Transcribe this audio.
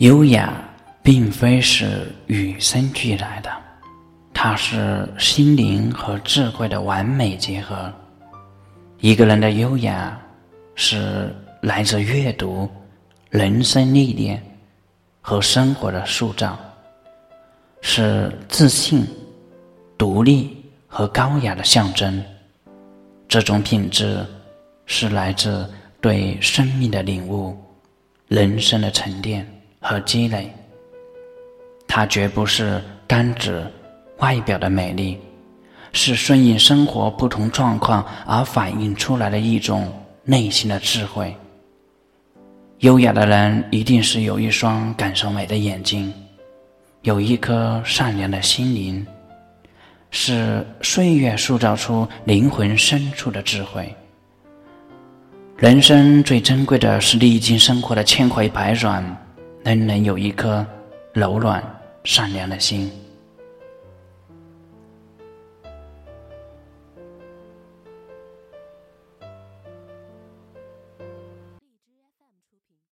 优雅并非是与生俱来的，它是心灵和智慧的完美结合。一个人的优雅，是来自阅读、人生历练和生活的塑造，是自信、独立和高雅的象征。这种品质，是来自对生命的领悟、人生的沉淀。和积累，它绝不是单指外表的美丽，是顺应生活不同状况而反映出来的一种内心的智慧。优雅的人一定是有一双感受美的眼睛，有一颗善良的心灵，是岁月塑造出灵魂深处的智慧。人生最珍贵的是历经生活的千回百转。人人有一颗柔软善良的心。